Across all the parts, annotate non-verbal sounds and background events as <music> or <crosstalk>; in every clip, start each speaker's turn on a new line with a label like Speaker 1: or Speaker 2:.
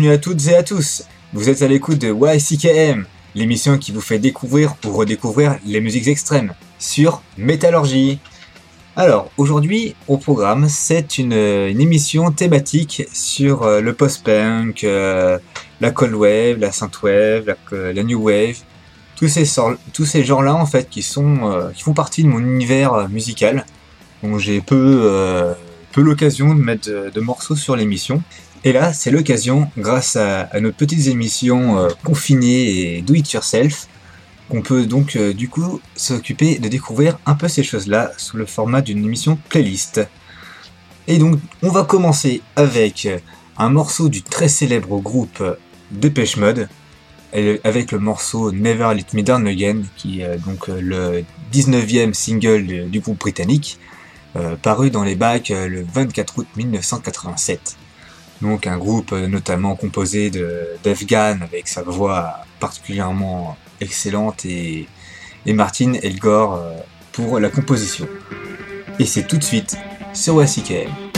Speaker 1: bienvenue à toutes et à tous. Vous êtes à l'écoute de YCKM, l'émission qui vous fait découvrir ou redécouvrir les musiques extrêmes sur Métallurgie. Alors, aujourd'hui, au programme, c'est une, émission thématique sur euh, le post-punk, euh, la cold wave, la synthwave, la, euh, la new wave, tous ces, tous ces genres-là, en fait, qui, sont, qui font partie de mon univers musical. Donc, j'ai peu, peu l'occasion de mettre de morceaux sur l'émission. Et là, c'est l'occasion, grâce à, nos petites émissions euh, confinées et do it yourself, qu'on peut donc euh, du coup s'occuper de découvrir un peu ces choses-là sous le format d'une émission playlist. Et donc, on va commencer avec un morceau du très célèbre groupe Depeche Mode, avec le morceau Never Let Me Down Again, qui est donc euh, le 19e single du- groupe britannique, paru dans les bacs le 24 août 1987. Donc un groupe euh, notamment composé de d'Afghan avec sa voix particulièrement excellente et, et Martin Elgore euh, pour la composition. Et c'est tout de suite sur WCKM.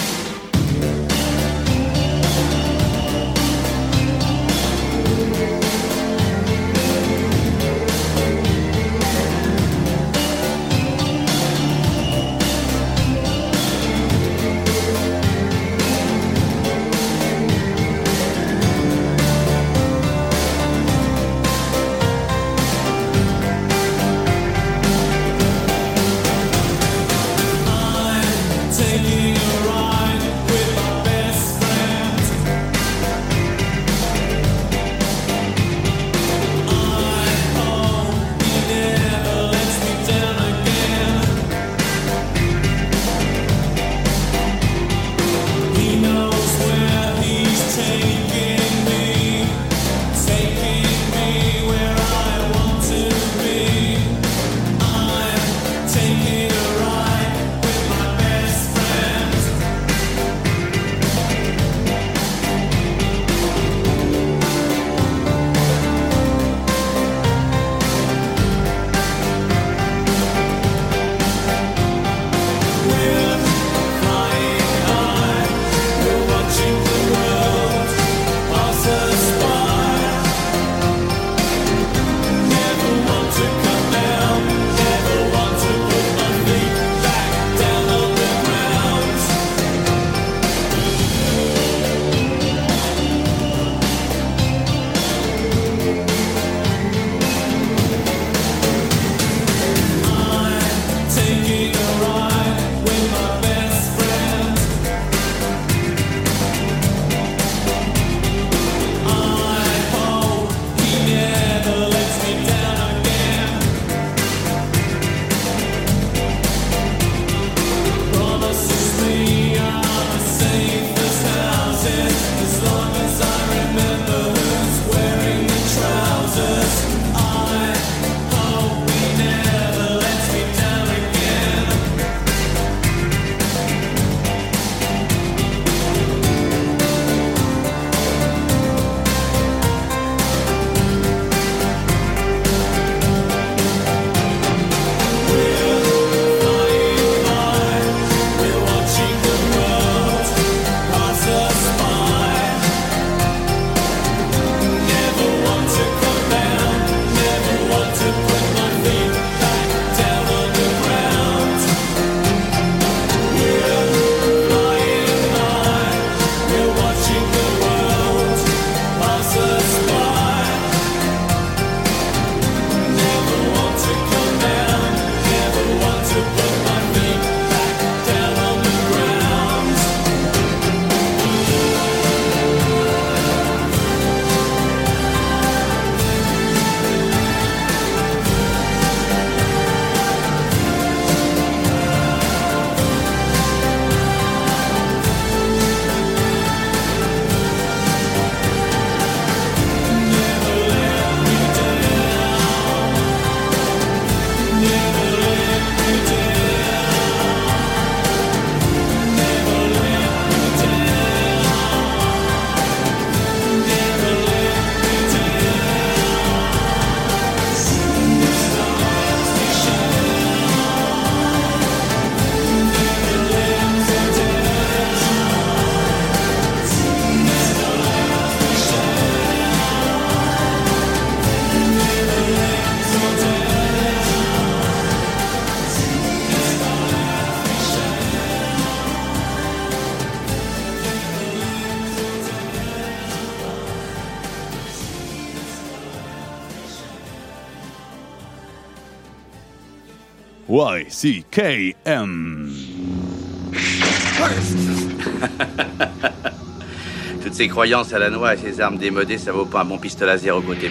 Speaker 2: YCKM. <laughs>
Speaker 3: Toutes ces croyances à la noix et ces armes démodées, ça vaut pas un bon pistolet à zéro côté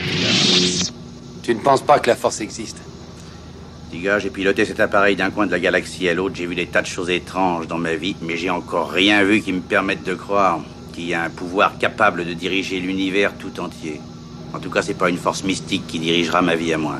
Speaker 4: Tu ne penses pas que la force existe?
Speaker 3: Dis gars, j'ai piloté cet appareil d'un coin de la galaxie à l'autre, j'ai vu des tas de choses étranges dans ma vie, mais j'ai encore rien vu qui me permette de croire qu'il y a un pouvoir capable de diriger l'univers tout entier. En tout cas, c'est pas une force mystique qui dirigera ma vie à moi.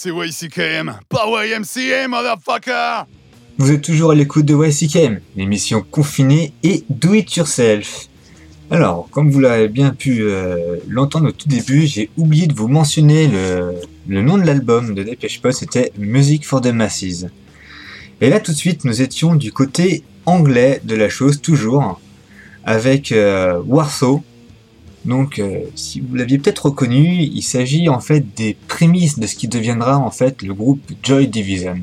Speaker 2: C'est YCKM, pas YMCA, motherfucker!
Speaker 1: Vous êtes toujours à l'écoute de YCKM, l'émission confinée et do it yourself. Alors, comme vous l'avez bien pu euh, l'entendre au tout début, j'ai oublié de vous mentionner le, nom de l'album de Dépêche Mode, c'était Music for the Masses. Et là, tout de suite, nous étions du côté anglais de la chose, toujours, avec euh, Warsaw. Donc, euh, si vous l'aviez peut-être reconnu, il s'agit en fait des prémices de ce qui deviendra en fait le groupe Joy Division.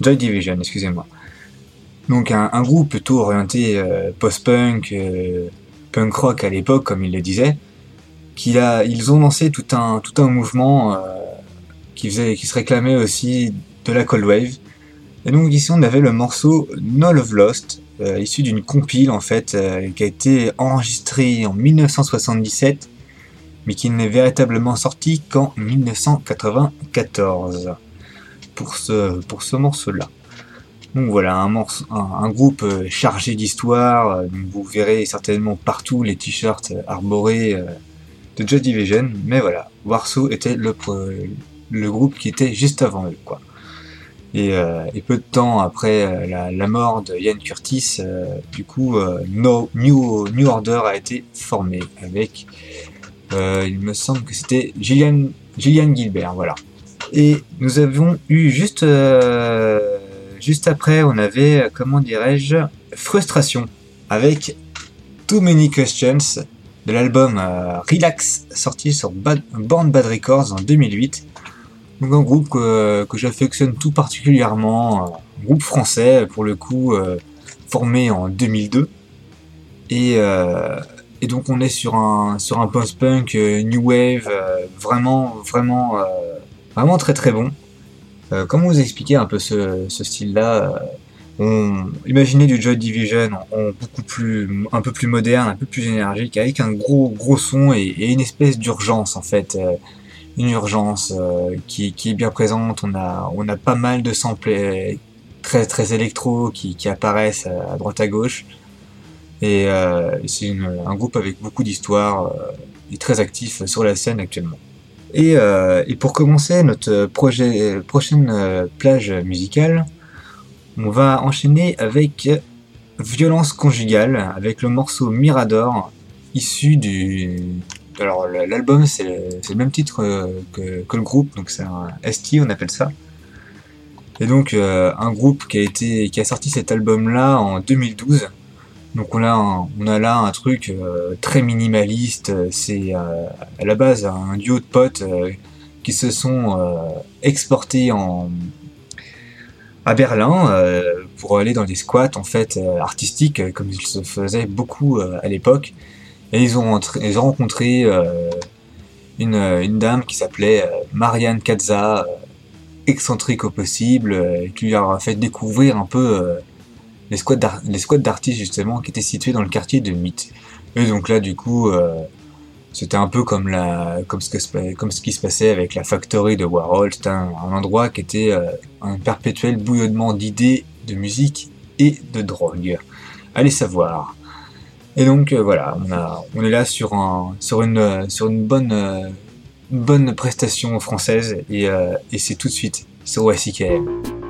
Speaker 1: Joy Division, excusez-moi. Donc un, groupe plutôt orienté euh, post-punk, euh, punk rock à l'époque, comme ils le disaient, qui a, ils ont lancé tout un, tout un mouvement qui, faisait, qui se réclamait aussi de la cold wave. Et donc ici on avait le morceau No Love Lost, euh, issu d'une compile en fait, euh, qui a été enregistrée en 1977, mais qui n'est véritablement sorti qu'en 1994 pour ce, morceau-là. Donc voilà, un, groupe euh, chargé d'histoire, vous verrez certainement partout les t-shirts arborés de Joy Division, mais voilà, Warsaw était le, le groupe qui était juste avant eux, quoi. Et, euh, et peu de temps après euh, la, mort de Ian Curtis, euh, du coup, New, Order a été formé avec, il me semble que c'était Gillian, Gillian Gilbert, voilà. Et nous avions eu juste, juste après, on avait, comment dirais-je, Frustration avec Too Many Questions de l'album Relax sorti sur Born Bad Records en 2008. Donc un groupe que, que j'affectionne tout particulièrement, un groupe français pour le coup, euh, formé en 2002. Et, euh, et donc on est sur un, sur un post-punk euh, new wave euh, vraiment, vraiment, vraiment très très bon. Comment vous expliquer un peu ce, ce style-là on imaginez du Joy Division en, beaucoup plus un peu plus moderne, un peu plus énergique, avec un gros gros son et, une espèce d'urgence en fait, une urgence euh, qui, est bien présente. On a on a pas mal de samples très très électro qui, qui apparaissent à, droite à gauche. Et euh, c'est un groupe avec beaucoup d'histoire euh, et très actif sur la scène actuellement. Et, et pour commencer notre projet, prochaine plage musicale, on va enchaîner avec Violence conjugale, avec le morceau Mirador, issu du... Alors l'album c'est le, même titre euh, que, le groupe, donc c'est un ST on appelle ça. Et donc euh, un groupe qui a été qui a sorti cet album-là en 2012. Donc on a on a là un truc euh, très minimaliste. C'est à la base un duo de potes qui se sont exportés en à Berlin pour aller dans des squats en fait artistiques comme il se faisait beaucoup à l'époque. Et ils ont, rencontré euh, une, une dame qui s'appelait euh, Marianne euh, excentrique au possible, euh, qui leur a fait découvrir un peu euh, les squats d'artistes justement qui étaient situés dans le quartier de Mythe. Et donc là du coup euh, c'était un peu comme ce qui se passait avec la factory de Warhol, c'était un, endroit qui était euh, un perpétuel bouillonnement d'idées, de musique et de drogue. Allez savoir. Et donc euh, voilà, on est là sur un sur une bonne bonne prestation française et, euh, c'est tout de suite sur YCKM.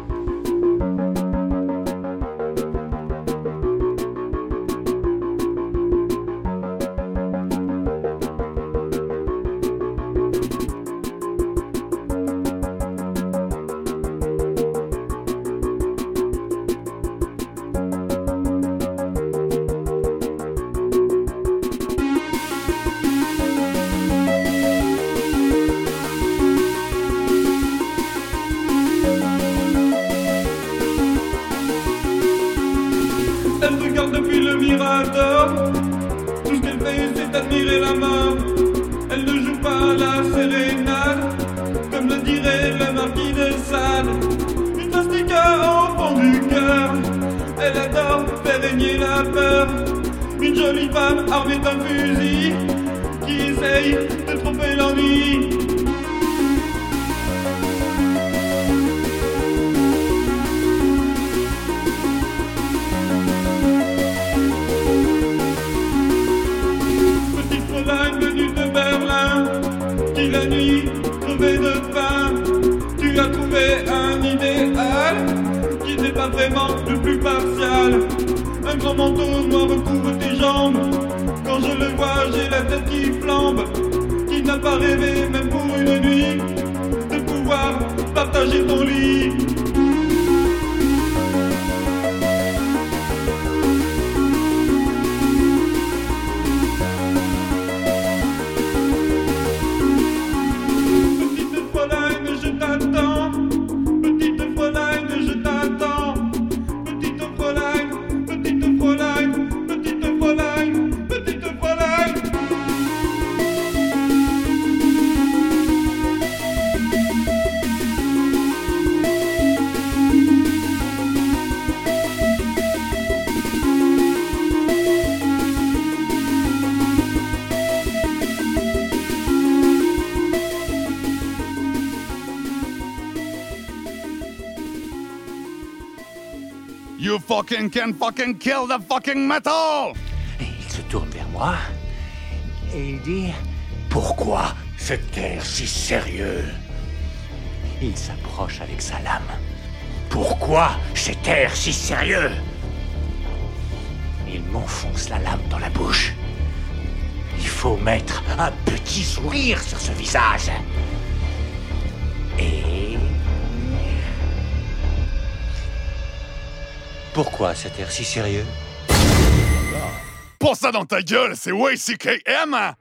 Speaker 5: Grand manteau noir recouvre tes jambes. Quand je le vois, j'ai la tête qui flambe. Qui n'a pas rêvé, même pour une nuit, de pouvoir partager ton
Speaker 6: can fucking kill the fucking metal!
Speaker 7: Et il se tourne vers moi et il dit Pourquoi cet air si sérieux Il s'approche avec sa lame. Pourquoi cet air si sérieux Il m'enfonce la lame dans la bouche. Il faut mettre un petit sourire sur ce visage. Pourquoi cet air si sérieux?
Speaker 6: Pour ça dans ta gueule, c'est YCKM!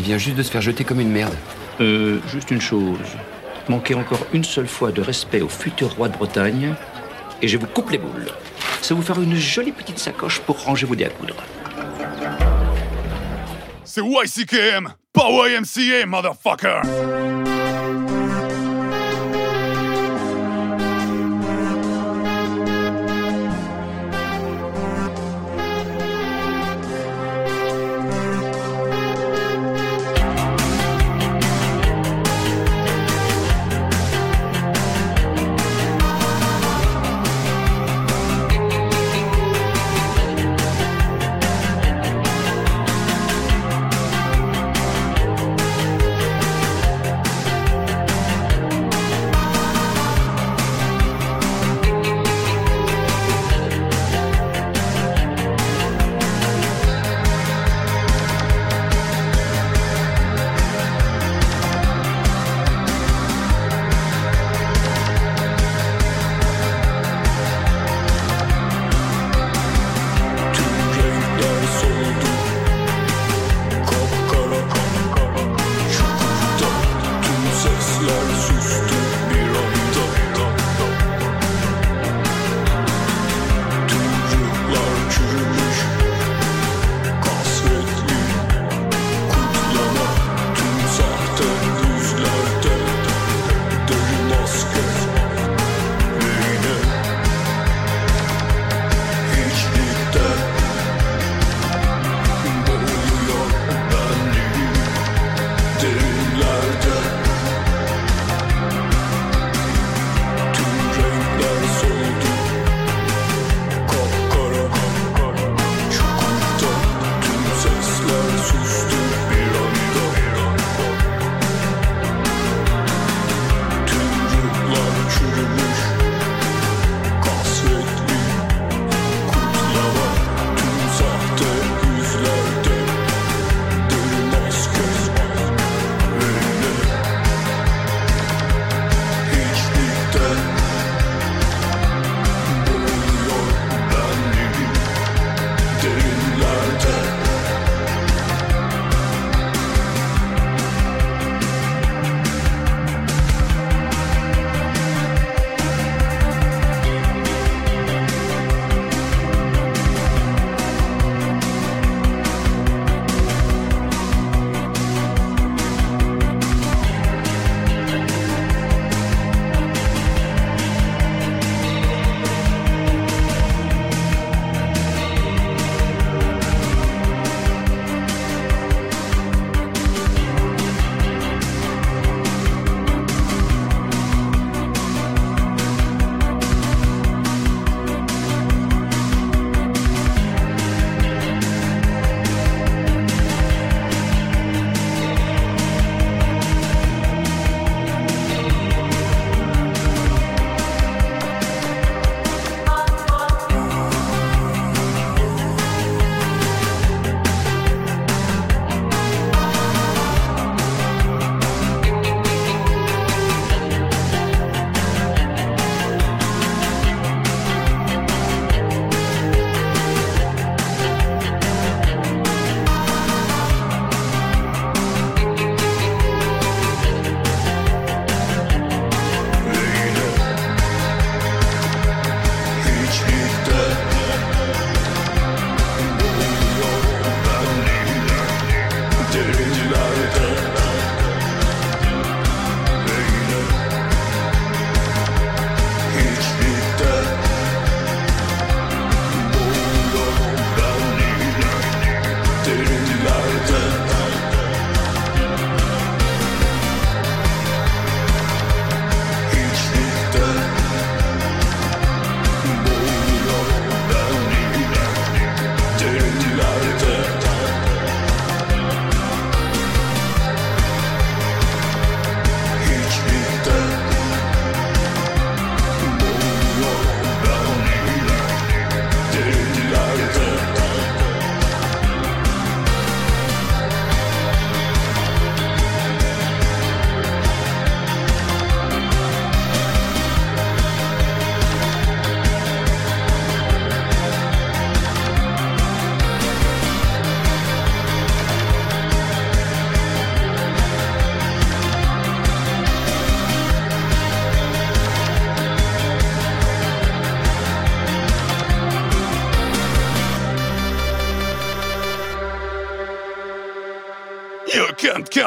Speaker 4: Il vient juste de se faire jeter comme une merde.
Speaker 8: Euh, juste une chose. Manquez encore une seule fois de respect au futur roi de Bretagne, et je vous coupe les boules. Ça vous fera une jolie petite sacoche pour ranger vos dés à coudre.
Speaker 9: C'est YCKM, pas YMCA, motherfucker!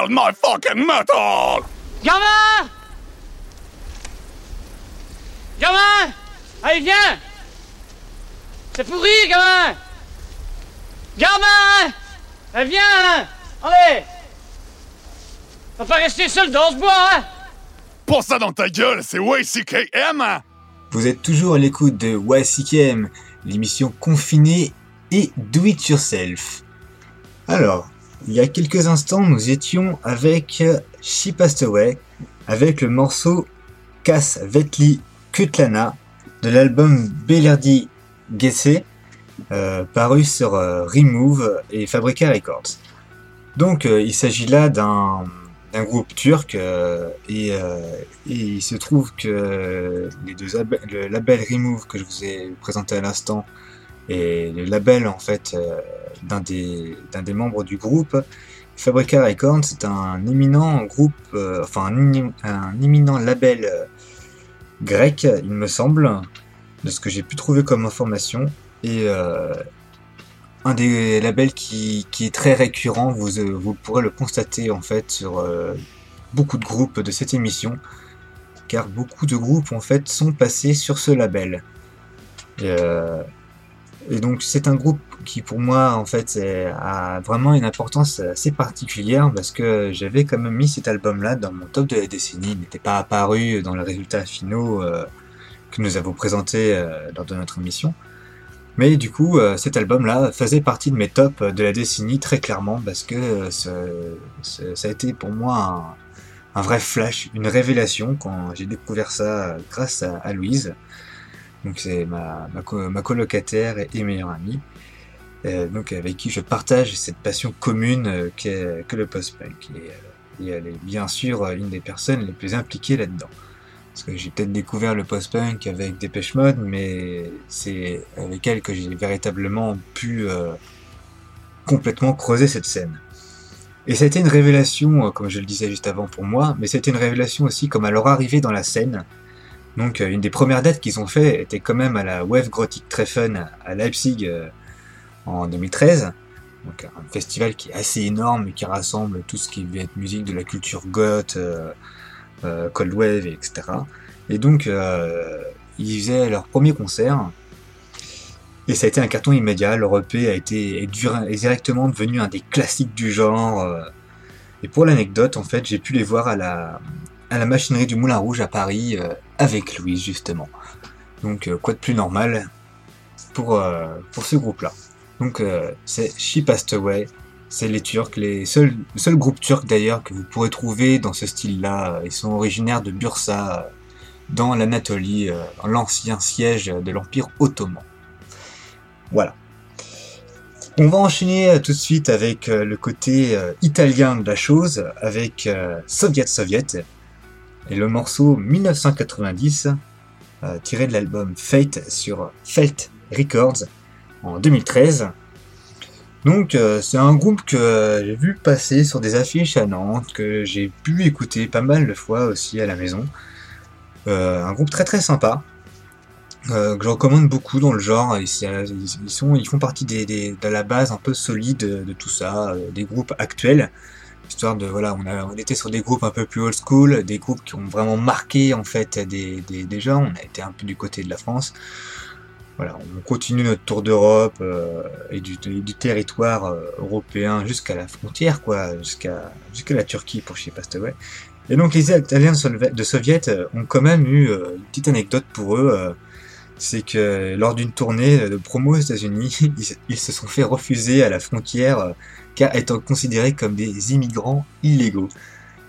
Speaker 2: My fucking metal!
Speaker 10: Gamin Gamin Allez, viens C'est pourri, gamin Gamin Allez, viens Allez Va pas rester seul dans ce bois, hein
Speaker 2: Pas ça dans ta gueule, c'est YCKM! hein?
Speaker 1: Vous êtes toujours à l'écoute de YCKM, l'émission confinée et do it yourself. Alors, il y a quelques instants, nous étions avec She Passed Away, avec le morceau Cass Vetli Kutlana de l'album Belerdi Gesse, euh, paru sur euh, Remove et Fabrica Records. Donc, euh, il s'agit là d'un groupe turc euh, et, euh, il se trouve que le label Remove que je vous ai présenté à l'instant et le label en fait euh, d'un des membres du groupe Fabrica Records c'est un éminent groupe euh, enfin un, émi- un éminent label euh, grec il me semble de ce que j'ai pu trouver comme information et un des labels qui, est très récurrent, vous, vous pourrez le constater en fait sur beaucoup de groupes de cette émission, car beaucoup de groupes en fait sont passés sur ce label. Et donc c'est un groupe qui pour moi en fait a vraiment une importance assez particulière parce que j'avais quand même mis cet album-là dans mon top de la décennie, il n'était pas apparu dans les résultats finaux euh, que nous avons présentés euh, lors de notre émission. Mais du coup, euh, cet album-là faisait partie de mes tops de la décennie très clairement parce que ça a été pour moi un, vrai flash, une révélation quand j'ai découvert ça grâce à Louise. Donc c'est ma, ma, co- ma colocataire et, meilleure amie, euh, donc avec qui je partage cette passion commune euh, que le post-punk. Et, euh, et elle est bien sûr euh, une des personnes les plus impliquées là-dedans. Parce que j'ai peut-être découvert le post-punk avec Dépêche Mode, mais c'est avec elle que j'ai véritablement pu complètement creuser cette scène. Et ça a été une révélation, comme je le disais juste avant pour moi, mais c'était une révélation aussi comme à leur arrivée dans la scène. Donc euh, une des premières dates qu'ils ont fait était quand même à la Wave Gothic Treffen à Leipzig euh, en 2013. Donc un festival qui est assez énorme et qui rassemble tout ce qui va être musique de la culture goth, euh, Cold Wave, etc. Et donc, ils faisaient leur premier concert. Et ça a été un carton immédiat. Leur EP a été est directement devenu un des classiques du genre. Et pour l'anecdote, en fait, j'ai pu les voir à la, à la machinerie du Moulin Rouge à Paris euh, avec Louise, justement. Donc, euh, quoi de plus normal pour, euh, pour ce groupe-là? Donc, c'est She Passed Away. C'est les Turcs, les seuls, le seul groupe turc d'ailleurs que vous pourrez trouver dans ce style-là. Ils sont originaires de Bursa, dans l'Anatolie, l'ancien siège de l'Empire ottoman. Voilà. On va enchaîner tout de suite avec le côté italien de la chose, avec Soviet Soviet, et le morceau 1990, euh, tiré de l'album Fate sur Felt Records en 2013. Donc euh, c'est un groupe que j'ai vu passer sur des affiches à Nantes, que j'ai pu écouter pas mal de fois aussi à la maison. Euh, un groupe très très sympa, que je recommande beaucoup dans le genre. Ils, sont, ils font partie de la base un peu solide de, tout ça, des groupes actuels. Histoire de voilà, on, a, on était sur des groupes un peu plus old school, des groupes qui ont vraiment marqué en fait des, des, des gens. On a été un peu du côté de la France. Voilà, on continue notre tour d'Europe euh, et du, du- territoire euh, européen jusqu'à la frontière, quoi, jusqu'à jusqu'à la Turquie pour chez Pastaway. Et donc les Italiens de Soviet euh, ont quand même eu euh, une petite anecdote pour eux. c'est que lors d'une tournée de promo aux États-Unis, <laughs> ils, ils se sont fait refuser à la frontière car étant considérés comme des immigrants illégaux.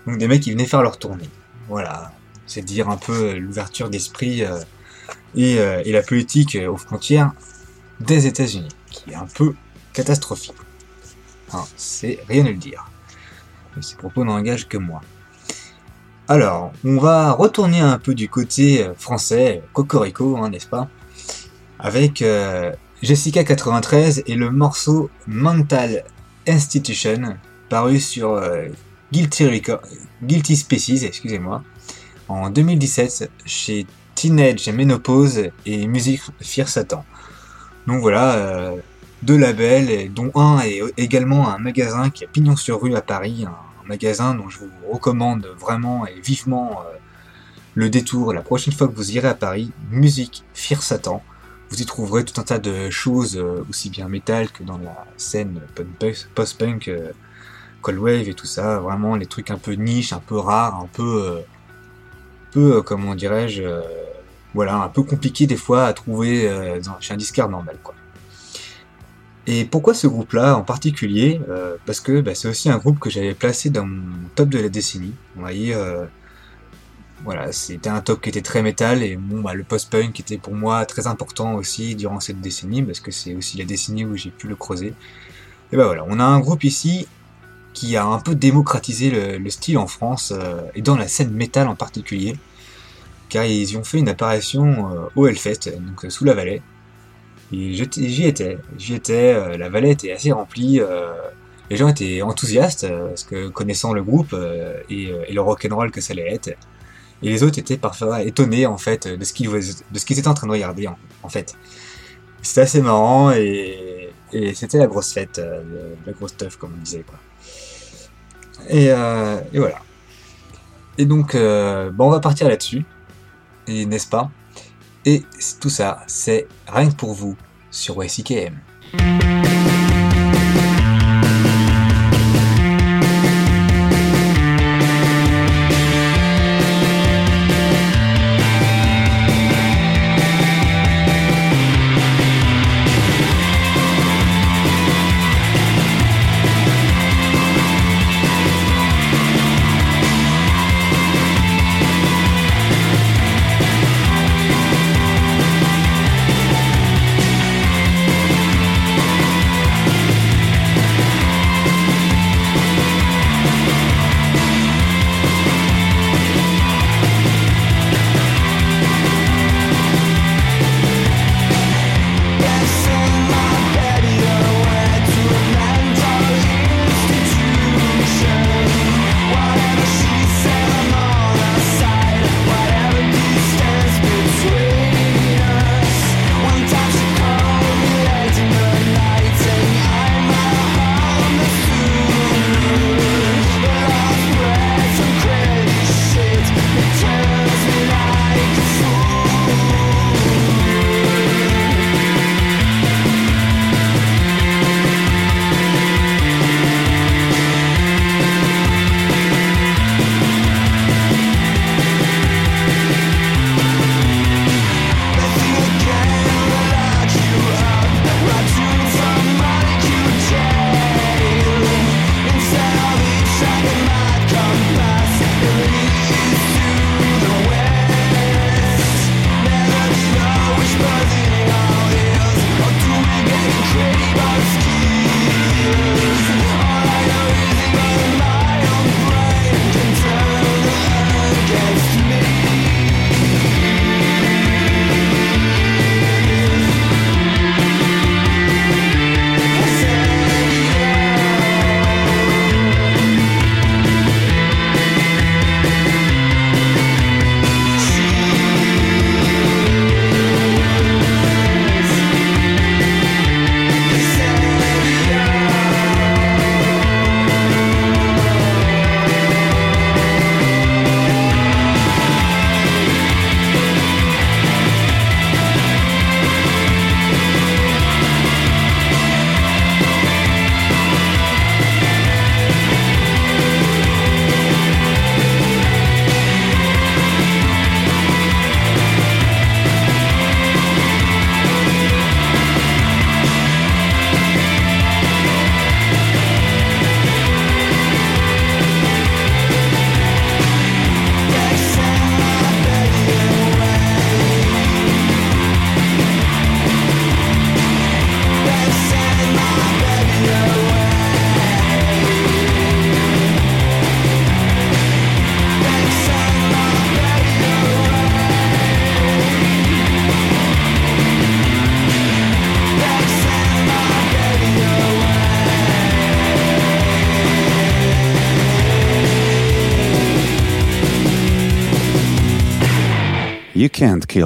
Speaker 1: Donc des mecs qui venaient faire leur tournée. Voilà, c'est dire un peu euh, l'ouverture d'esprit euh, et, euh, et la politique aux frontières des États-Unis, qui est un peu catastrophique. Hein, c'est rien à le dire. Mais ces propos n'engagent que moi. Alors, on va retourner un peu du côté français, cocorico, hein, n'est-ce pas? Avec Jessica 93 et le morceau Mental Institution, paru sur euh, Guilty, Species, excusez-moi, en 2017 chez Teenage Menopause et Music Fear Satan. Donc voilà, euh, deux labels, dont un est également un magasin qui a pignon sur rue à Paris, un magasin dont je vous recommande vraiment et vivement euh, le détour la prochaine fois que vous irez à Paris, Musique Fear Satan. Vous y trouverez tout un tas de choses, euh, aussi bien métal que dans la scène punk- post-punk, euh, cold wave et tout ça. Vraiment les trucs un peu niche, un peu rares, un peu, euh, peu comment dirais-je, voilà, un peu compliqué des fois à trouver chez un disquaire normal, quoi. Et pourquoi ce groupe-là en particulier? Parce que bah, c'est aussi un groupe que j'avais placé dans mon top de la décennie. Voilà, c'était un top qui était très métal et bon, bah, le post-punk était pour moi très important aussi durant cette décennie parce que c'est aussi la décennie où j'ai pu le creuser. Et ben voilà, on a un groupe ici qui a un peu démocratisé le, le style en France euh, et dans la scène métal en particulier, car ils y ont fait une apparition euh, au Hellfest, donc sous la vallée. Et j'y étais, j'y étais, euh, la vallée était assez remplie, les gens étaient enthousiastes, parce que connaissant le groupe et, et le rock'n'roll que ça allait être, et les autres étaient parfois étonnés en fait de ce qu'ils de ce qu'ils étaient en train de regarder en, en fait. C'était assez marrant et, et c'était la grosse fête, euh, la grosse teuf comme on disait quoi. Et, euh, et voilà. Et donc, euh, bon, on va partir là-dessus, et n'est-ce pas? Et tout ça, c'est rien que pour vous sur YCKM.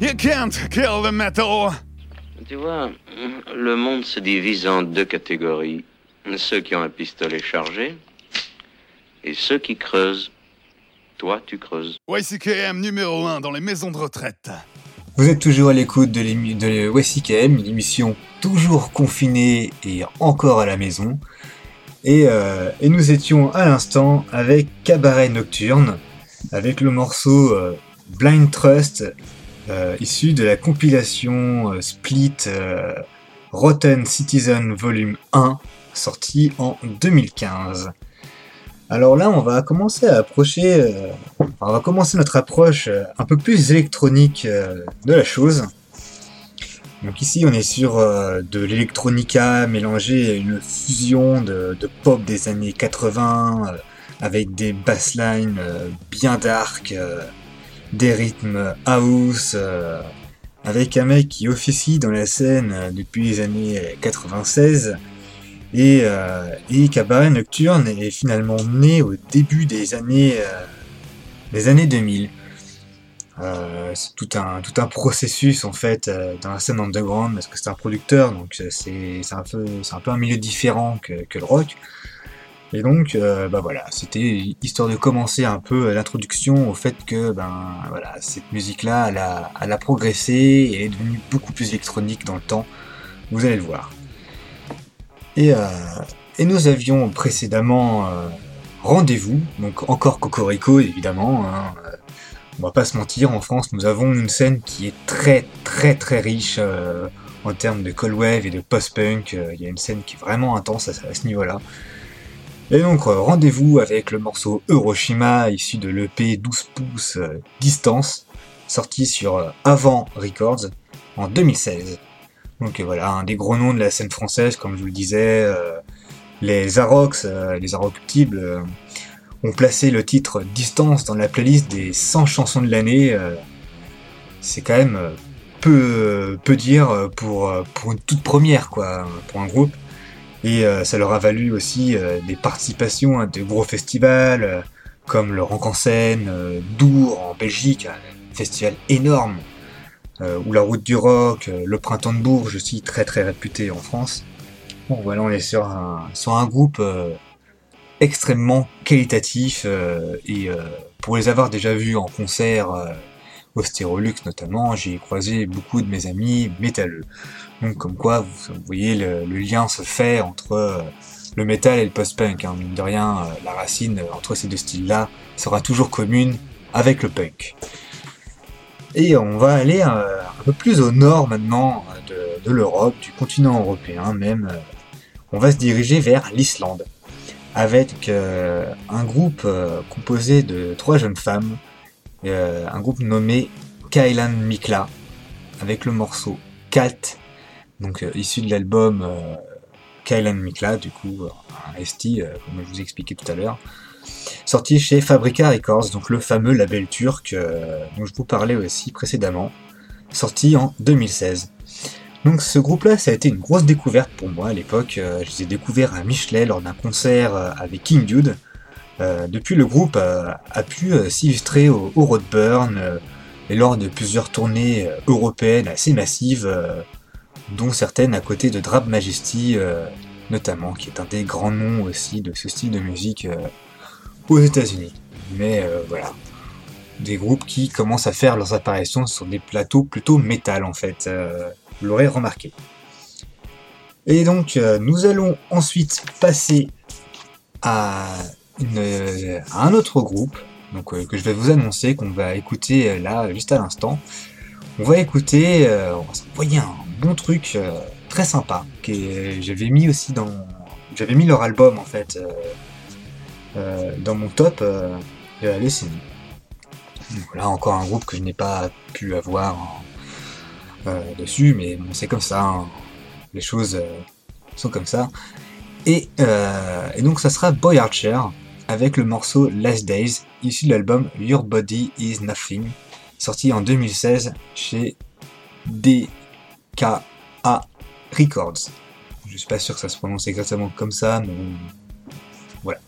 Speaker 2: You can't kill the metal.
Speaker 11: Tu vois, le monde se divise en deux catégories. Ceux qui ont un pistolet chargé et ceux qui creusent. Toi, tu creuses.
Speaker 2: YCKM numéro 1 dans les maisons de retraite.
Speaker 1: Vous êtes toujours à l'écoute de, de WCKM, une émission toujours confinée et encore à la maison. Et, euh, et nous étions à l'instant avec Cabaret Nocturne, avec le morceau euh, Blind Trust, euh, issu de la compilation euh, Split euh, Rotten Citizen Volume 1, sorti en 2015. Alors là, on va commencer à approcher, on va commencer notre approche un peu plus électronique de la chose. Donc ici, on est sur de l'électronica mélangé à une fusion de, pop des années 80 euh, avec des basslines bien dark, des rythmes house, euh, avec un mec qui officie dans la scène euh, depuis les années 96 et, euh, et Cabaret Nocturne est finalement né au début des années, euh, des années 2000. Euh, c'est tout un, processus en fait euh, dans la scène underground parce que c'est un producteur donc euh, c'est un peu un milieu différent que le rock et donc euh, bah voilà c'était histoire de commencer un peu l'introduction au fait que ben voilà cette musique là elle a, elle a progressé et est devenue beaucoup plus électronique dans le temps vous allez le voir et, euh, nous avions précédemment euh, rendez-vous, donc encore Cocorico évidemment. Hein, on va pas se mentir, en France nous avons une scène qui est très très très riche en termes de cold wave et de post-punk. Il y a une scène qui est vraiment intense à ce niveau-là. Et donc euh, rendez-vous avec le morceau Hiroshima issu de l'EP 12 pouces euh, Distance, sorti sur euh, Avant Records en 2016. Donc voilà, un des gros noms de la scène française, comme je vous le disais, les Arox, les Aroctibles, ont placé le titre Distance dans la playlist des 100 chansons de l'année. c'est quand même peu, peu dire pour, pour une toute première, quoi, pour un groupe. Et euh, ça leur a valu aussi euh, des participations à de gros festivals, euh, comme le Rock en scène, Dour en Belgique, un festival énorme ou la route du rock, le printemps de Bourges aussi très très réputé en France. Bon voilà, on est sur un, sur un groupe extrêmement qualitatif et pour les avoir déjà vus en concert au Stérolux notamment, j'ai croisé beaucoup de mes amis métalleux. Donc comme quoi, vous, voyez, le, lien se fait entre euh, le métal et le post-punk. Hein. Mine de rien, euh, la racine euh, entre ces deux styles-là sera toujours commune avec le punk. Et on va aller un peu plus au nord maintenant de, l'Europe, du continent européen même. On va se diriger vers l'Islande, avec un groupe composé de trois jeunes femmes, euh, un groupe nommé Kailan Mikla, avec le morceau Kalt, donc euh, issu de l'album euh, Mikla, du coup euh, un ST, comme je vous expliquais tout à l'heure sorti chez Fabrica Records, donc le fameux label turc dont je vous parlais aussi précédemment, sorti en 2016. Donc ce groupe-là, ça a été une grosse découverte pour moi à l'époque. Je les ai découverts à Michelet lors d'un concert avec King Dude. Euh, depuis, le groupe euh, a pu euh, s'illustrer au, au Roadburn et lors de plusieurs tournées européennes assez massives, dont certaines à côté de Drab Majesty, notamment, qui est un des grands noms aussi de ce style de musique aux États-Unis. Mais voilà, des groupes qui commencent à faire leurs apparitions sur des plateaux plutôt métal en fait. Vous l'aurez remarqué. Et donc, nous allons ensuite passer à, euh, un autre groupe, donc euh, que je vais vous annoncer, qu'on va écouter euh, là juste à l'instant. On va écouter, on va s'envoyer un bon truc très sympa que j'avais mis aussi dans, j'avais mis leur album en fait dans mon top de la décennie. Voilà encore un groupe que je n'ai pas pu avoir dessus, mais bon, c'est comme ça, hein. les choses sont comme ça. Et, et donc ça sera Boy Archer avec le morceau Last Days, issu de l'album Your Body Is Nothing, sorti en 2016 chez DKA Records. Je suis pas sûr que ça se prononce exactement comme ça, mais voilà.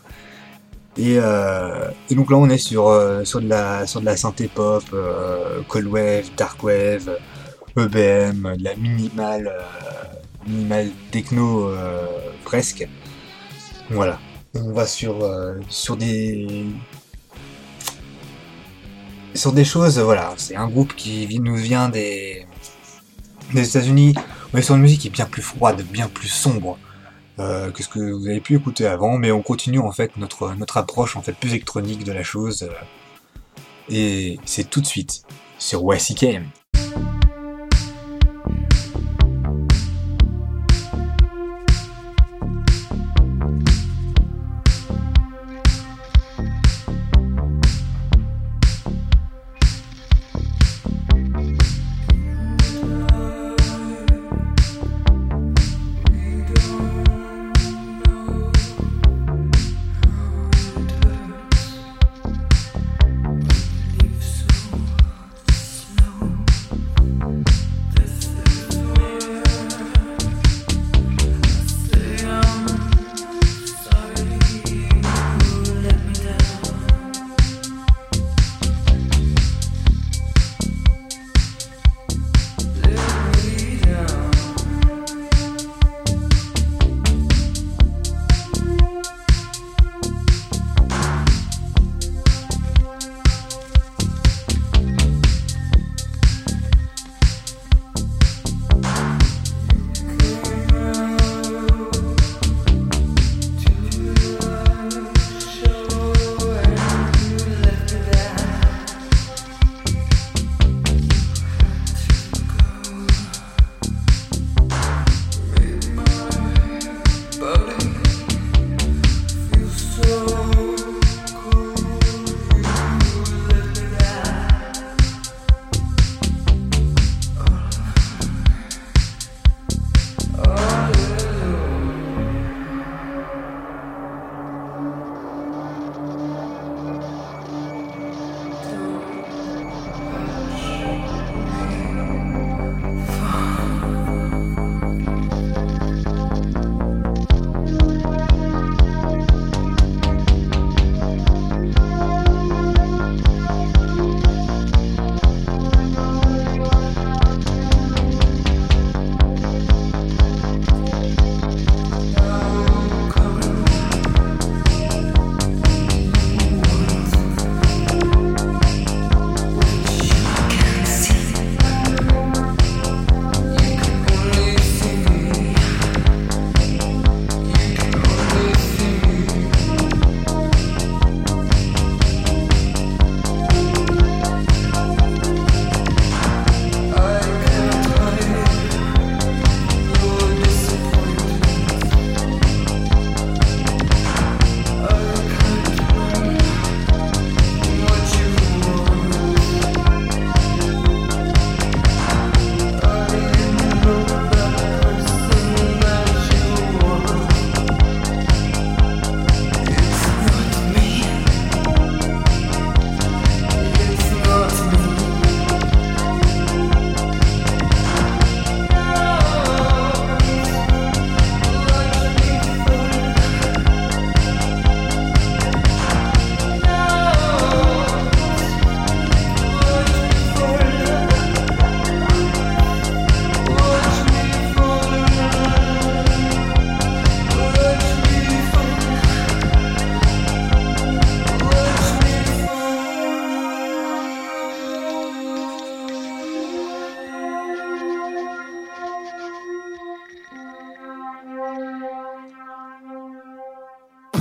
Speaker 1: Et, euh, donc là, on est sur, euh, sur, de, la, sur de la synthé pop, euh, cold wave, dark wave, EBM, de la minimale, euh, minimale techno presque. Voilà. On va sur, euh, sur des sur des choses, voilà, c'est un groupe qui nous vient des, des États-Unis. On est sur une musique est bien plus froide, bien plus sombre euh, que ce que vous avez pu écouter avant, mais on continue en fait notre, notre approche en fait plus électronique de la chose. euh, et c'est tout de suite sur YCKM.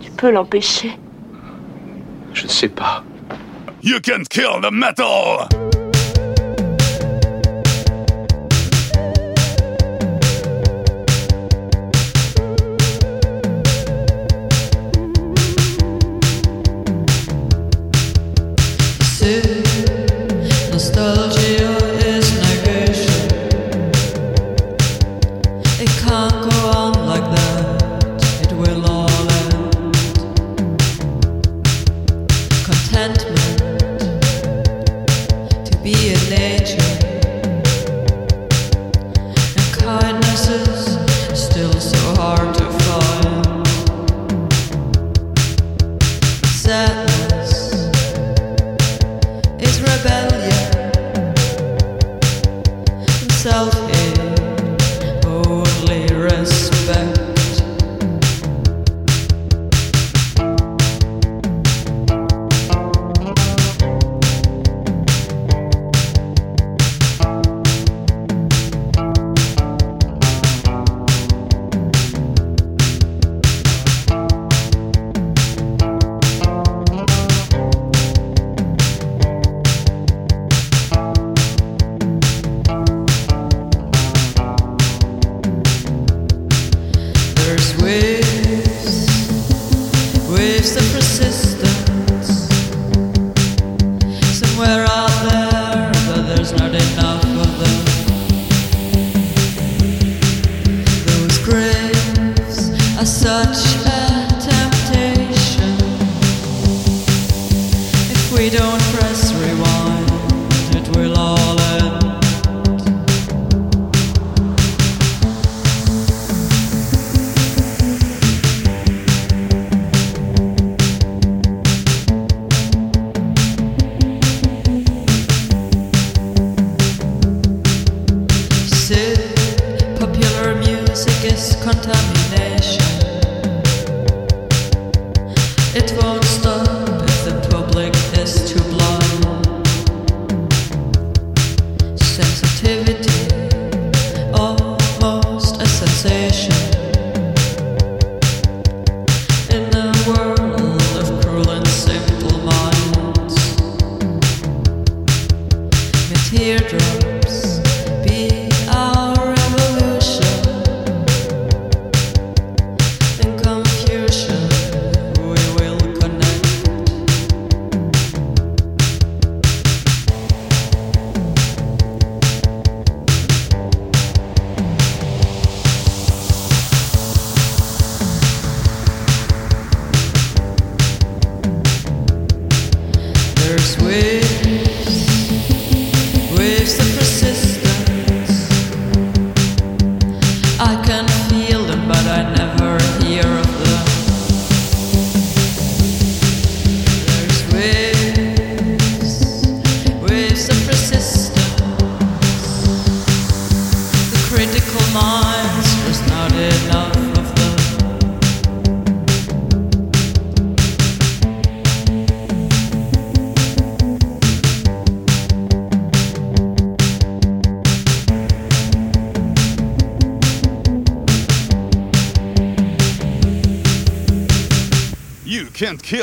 Speaker 12: Tu peux l'empêcher.
Speaker 13: Je ne sais pas.
Speaker 2: You can't kill the metal!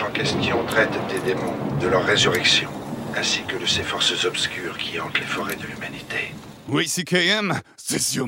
Speaker 14: En question traite des démons, de leur résurrection, ainsi que de ces forces obscures qui hantent les forêts de l'humanité.
Speaker 2: Oui, c'est sur.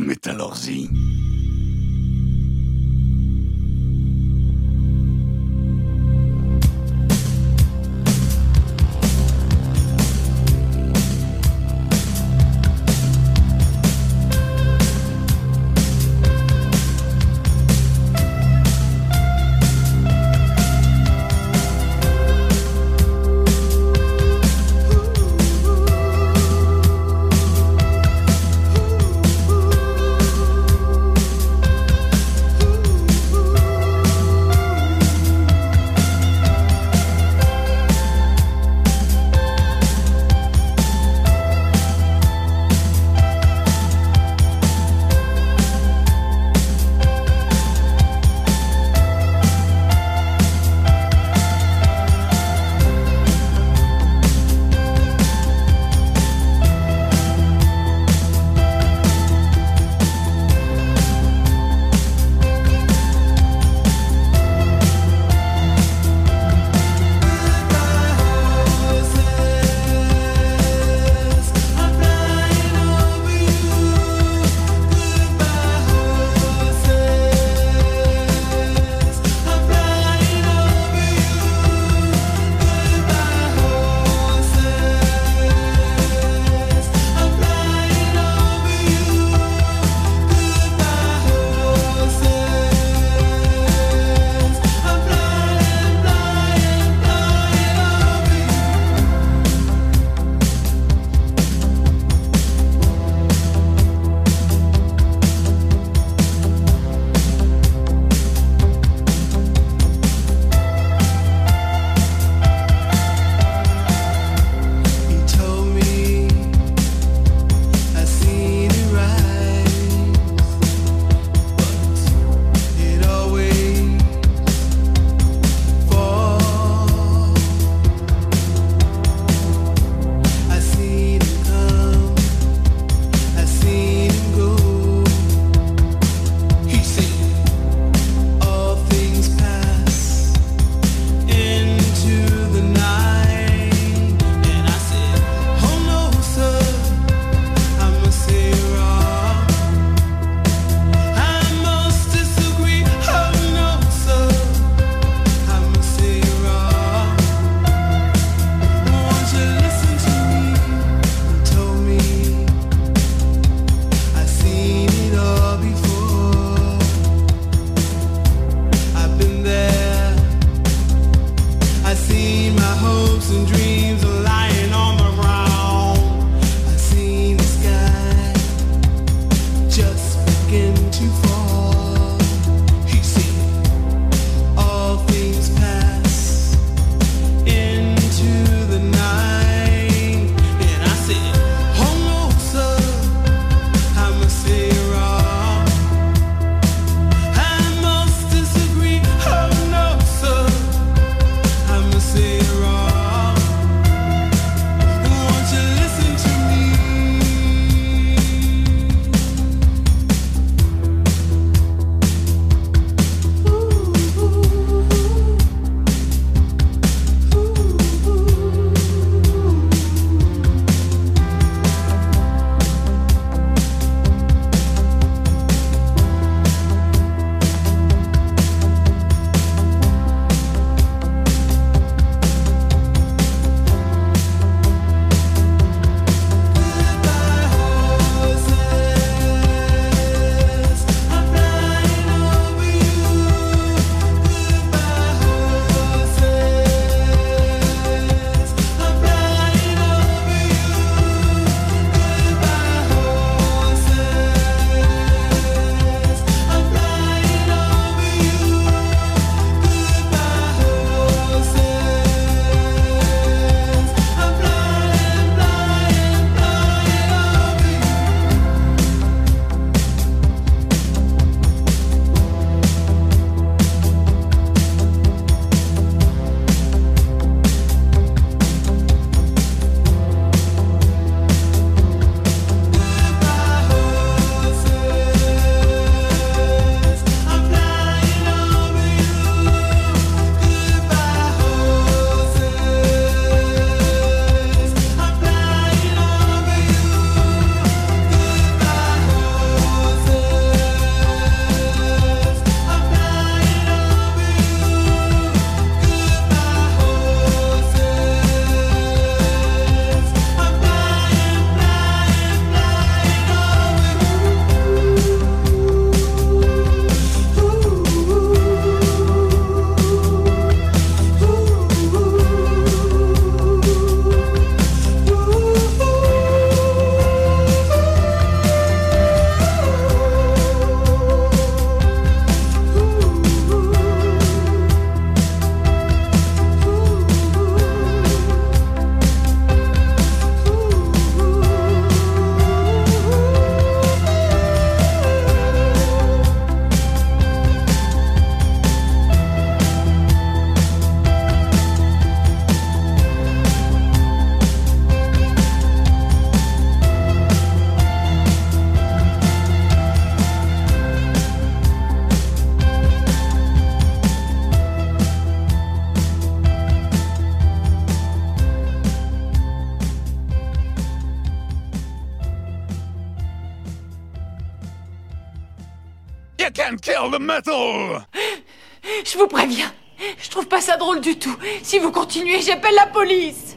Speaker 15: Je vous préviens, je trouve pas ça drôle du tout. Si vous continuez, j'appelle la police.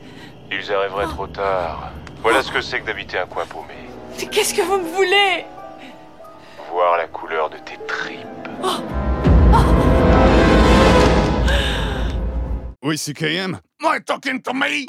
Speaker 16: Ils arriveraient trop tard. Voilà ce que c'est que d'habiter un coin paumé.
Speaker 15: Qu'est-ce que vous me voulez?
Speaker 16: Voir la couleur de tes tripes.
Speaker 9: Oui, CKM? Am I talking to me?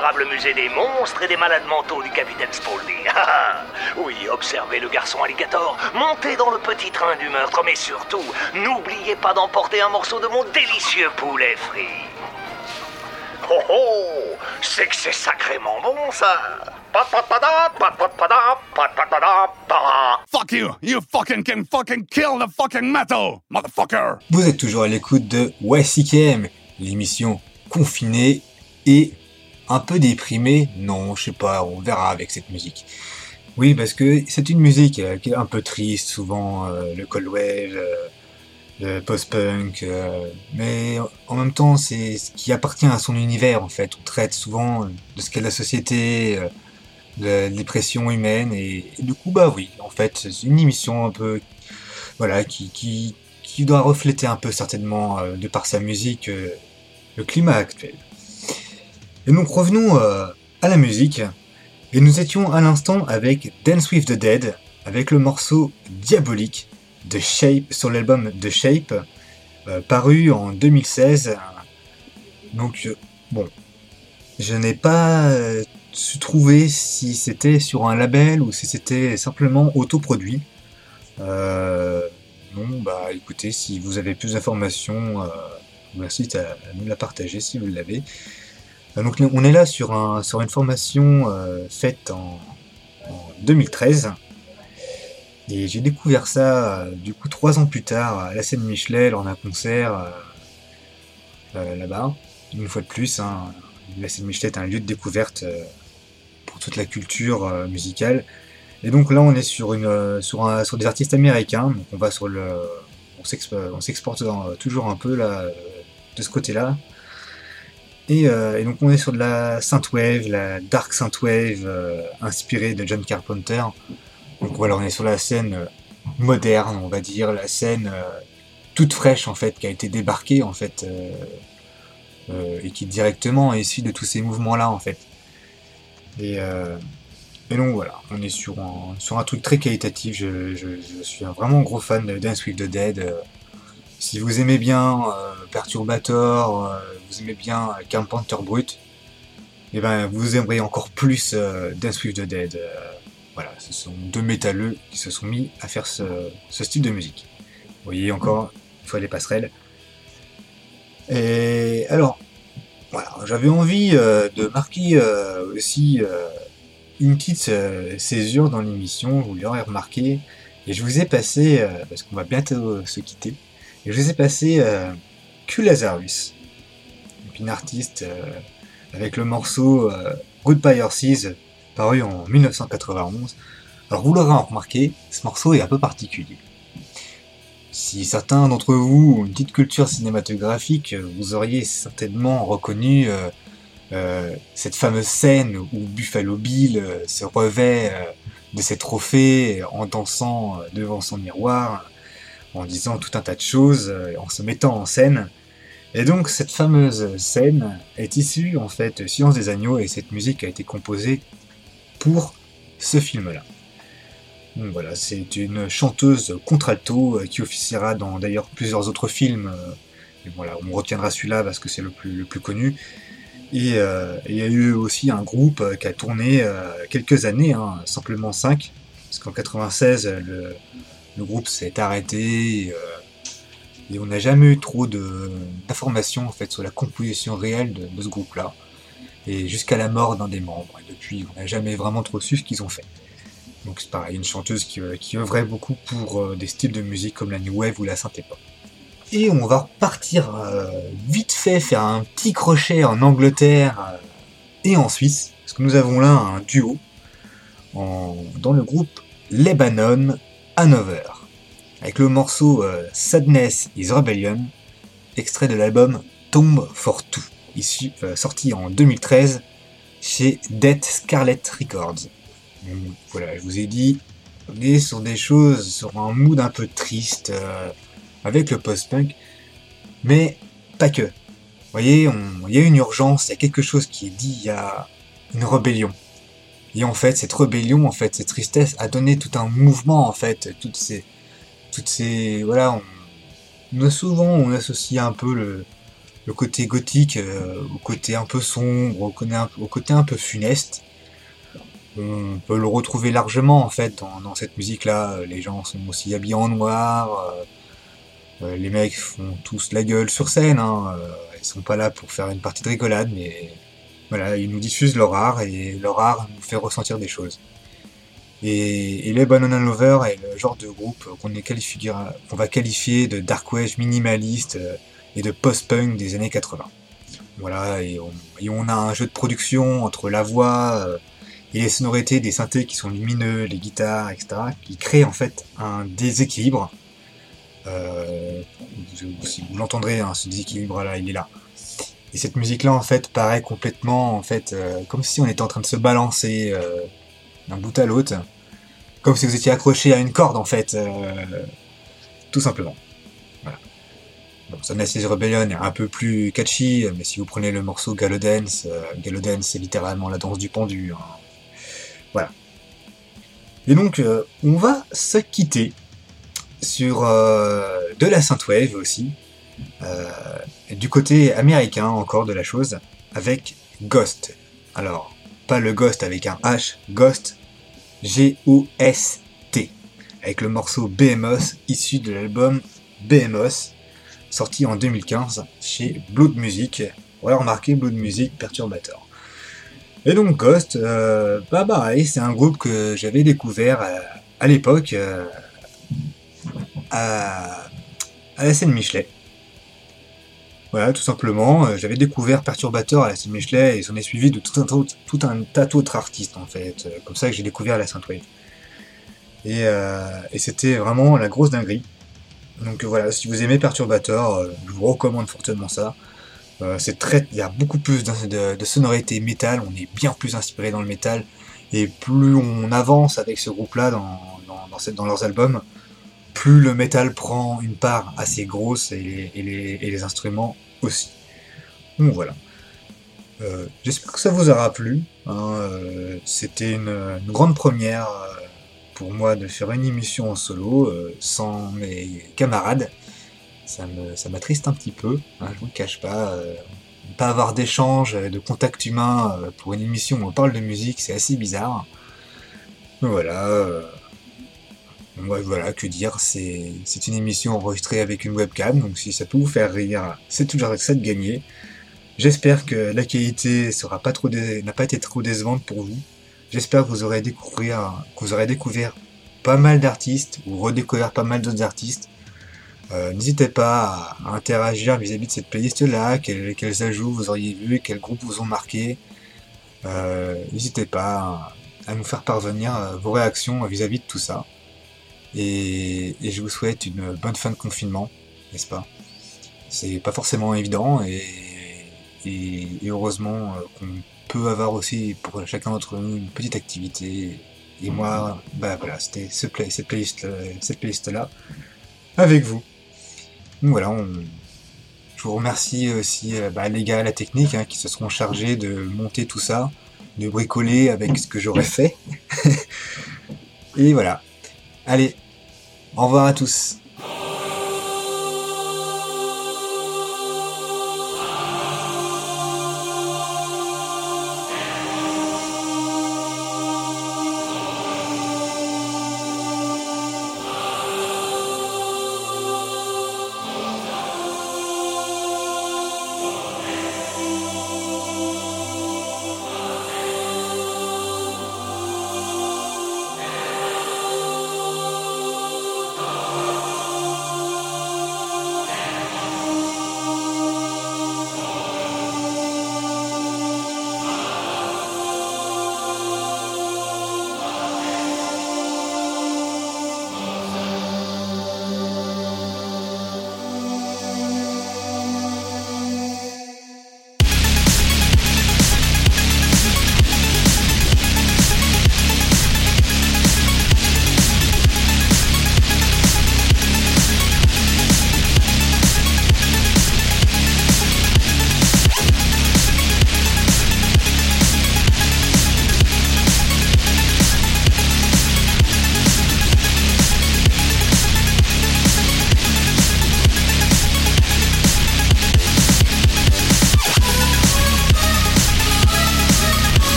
Speaker 17: L'incomparable musée des monstres et des malades mentaux du capitaine Spaulding. <laughs> Ah, ah. oui, observez le garçon alligator, montez dans le petit train du meurtre, mais surtout, n'oubliez pas d'emporter un morceau de mon délicieux poulet frit. Oh oh C'est que c'est sacrément bon, ça.
Speaker 2: Fuck you! You fucking can fucking kill the fucking metal, motherfucker!
Speaker 1: Vous êtes toujours à l'écoute de YCKM, l'émission confinée et un peu déprimée. Non, je sais pas, on verra avec cette musique. Oui, parce que c'est une musique euh, qui est un peu triste, souvent euh, le cold wave, euh, le post-punk, euh, mais en même temps c'est ce qui appartient à son univers en fait. On traite souvent de ce qu'est la société, de la dépression humaine et, du coup bah oui, en fait c'est une émission un peu voilà qui, qui, qui doit refléter un peu certainement de par sa musique le climat actuel. Et donc revenons euh, à la musique et nous étions à l'instant avec Dance with the Dead avec le morceau Diabolique de Shape sur l'album The Shape euh, paru en 2016. Donc euh, bon, je n'ai pas su trouver si c'était sur un label ou si c'était simplement autoproduit. Euh, non, bah écoutez, si vous avez plus d'informations, incite à, à nous la partager si vous l'avez. Euh, donc on est là sur, un, sur une formation euh, faite en, en 2013. Et j'ai découvert ça euh, du coup trois ans plus tard à la scène Michelet lors d'un concert là-bas. Une fois de plus, hein, la scène Michelet est un lieu de découverte pour toute la culture musicale. Et donc là, on est sur des artistes américains. Donc on va sur le, on s'exp- on s'exporte toujours un peu là de ce côté-là. Et, euh, et donc on est sur de la synthwave, la dark synthwave euh, inspirée de John Carpenter. Donc voilà, on est sur la scène euh, moderne, on va dire, la scène euh, toute fraîche en fait, qui a été débarquée en fait, et qui directement est issue de tous ces mouvements-là en fait. Et, donc voilà, on est sur un, sur un truc très qualitatif. Je, je, suis un vraiment gros fan de Dance with the Dead. si vous aimez bien Perturbator, vous aimez bien Carpenter Brut, et ben vous aimerez encore plus euh, Dance with the Dead. euh. voilà, ce sont deux métalleux qui se sont mis à faire ce, style de musique. Vous voyez encore une fois les passerelles. Et alors, voilà, j'avais envie euh, de marquer euh, aussi une petite césure dans l'émission, vous l'aurez remarqué, et je vous ai passé, parce qu'on va bientôt se quitter, et je vous ai passé Q Lazarus, donc une artiste euh, avec le morceau euh, Goodbye Horses, paru en 1991. Alors vous l'aurez remarqué, ce morceau est un peu particulier. Si certains d'entre vous ont une petite culture cinématographique, vous auriez certainement reconnu euh, cette fameuse scène où Buffalo Bill se revêt de ses trophées en dansant devant son miroir, en disant tout un tas de choses, en se mettant en scène. Et donc cette fameuse scène est issue en fait de Silence des Agneaux et cette musique a été composée pour ce film-là. Voilà, c'est une chanteuse contralto euh, qui officiera dans d'ailleurs plusieurs autres films. euh, voilà, on retiendra celui-là parce que c'est le plus, le plus connu. Et euh, il y a eu aussi un groupe qui a tourné quelques années, hein, simplement 5, parce qu'en 96, euh, le, le groupe s'est arrêté, et on n'a jamais eu trop d'informations en fait, sur la composition réelle de, ce groupe-là, et jusqu'à la mort d'un des membres. Et depuis, on n'a jamais vraiment trop su ce qu'ils ont fait. Donc c'est pareil, une chanteuse qui, euh, qui œuvrait beaucoup pour euh, des styles de musique comme la new wave ou la synthé pop. Et on va repartir euh, vite fait faire un petit crochet en Angleterre et en Suisse, parce que nous avons là un duo dans le groupe Lebanon Hanover, avec le morceau euh, Sadness is Rebellion, extrait de l'album Tomb for Two, euh, sorti en 2013 chez Death Scarlet Records. Voilà, je vous ai dit, on est sur des choses, sur un mood un peu triste, euh, avec le post-punk, mais pas que. Vous voyez, il y a une urgence, il y a quelque chose qui est dit, il y a une rébellion. Et en fait, cette rébellion, en fait, cette tristesse a donné tout un mouvement, en fait, toutes ces, toutes ces, voilà, souvent, on associe un peu le, côté gothique euh, au côté un peu sombre, au côté un, peu funeste. On peut le retrouver largement, en fait, dans, cette musique-là. Les gens sont aussi habillés en noir. euh, euh, les mecs font tous la gueule sur scène. Hein, ils sont pas là pour faire une partie de rigolade, mais voilà, ils nous diffusent leur art et leur art nous fait ressentir des choses. Et, et les Banana Lovers est le genre de groupe qu'on qu'on va qualifier de dark wave minimaliste euh, et de post-punk des années 80. Voilà, et on, a un jeu de production entre la voix euh, et les sonorités des synthés qui sont lumineux, les guitares, etc., qui créent en fait un déséquilibre. Euh, vous- l'entendrez, hein, ce déséquilibre-là, il est là. Et cette musique-là, en fait, paraît complètement, en fait, comme si on était en train de se balancer d'un bout à l'autre, comme si vous étiez accroché à une corde, en fait, euh, tout simplement. Voilà. Bon, Sunrise Rebellion est un peu plus catchy, mais si vous prenez le morceau Gallo Dance, euh, c'est littéralement la danse du pendu. hein. Voilà. Et donc, euh, on va se quitter sur de la synthwave aussi, du côté américain encore de la chose, avec Ghost. Alors, le Ghost avec un H, Ghost, G-O-S-T, avec le morceau BMOS issu de l'album BMOS, sorti en 2015 chez Blood Music. Voilà, remarquez Blood Music Perturbator. Et donc Ghost, euh, bah pareil, c'est un groupe que j'avais découvert à, à l'époque euh, à, à la scène Michelet. Voilà, tout simplement, euh, j'avais découvert Perturbator à la scène Michelet et j'en ai suivi de tout un, tas- d'autres artistes en fait. Euh, Comme ça que j'ai découvert la Synthwave. Et, euh, et c'était vraiment la grosse dinguerie. Donc voilà, si vous aimez Perturbator, je vous recommande fortement ça. C'est très, il y a beaucoup plus de, de, de sonorités métal, on est bien plus inspiré dans le métal, et plus on avance avec ce groupe-là dans leurs albums, plus le métal prend une part assez grosse et les, instruments aussi. Donc voilà. Euh, J'espère que ça vous aura plu. hein, euh, C'était une, grande première euh, pour moi de faire une émission en solo sans mes camarades. Ça m'attriste un petit peu, hein, je vous le cache pas. pas avoir d'échange, de contact humain pour une émission où on parle de musique, c'est assez bizarre. Mais voilà. Voilà, que dire, c'est une émission enregistrée avec une webcam, donc si ça peut vous faire rire, c'est toujours ça de gagner. J'espère que la qualité n'a pas été trop décevante pour vous. J'espère que vous aurez découvert, que vous aurez découvert pas mal d'artistes ou redécouvert pas mal d'autres artistes. Euh, N'hésitez pas à, interagir vis-à-vis de cette playlist-là, quels, quels ajouts vous auriez vus, quels groupes vous ont marqué. Euh, N'hésitez pas à, à nous faire parvenir euh, vos réactions vis-à-vis de tout ça. Et, et je vous souhaite une bonne fin de confinement, n'est-ce pas? C'est pas forcément évident et, et, et heureusement euh, qu'on peut avoir aussi pour chacun d'entre nous une petite activité. Et moi, bah voilà, c'était ce play, cette playlist, cette playlist là avec vous. Donc voilà, on, je vous remercie aussi euh, bah, les gars à la technique hein, qui se seront chargés de monter tout ça, de bricoler avec ce que j'aurais fait. <laughs> Et voilà. Allez, au revoir à tous.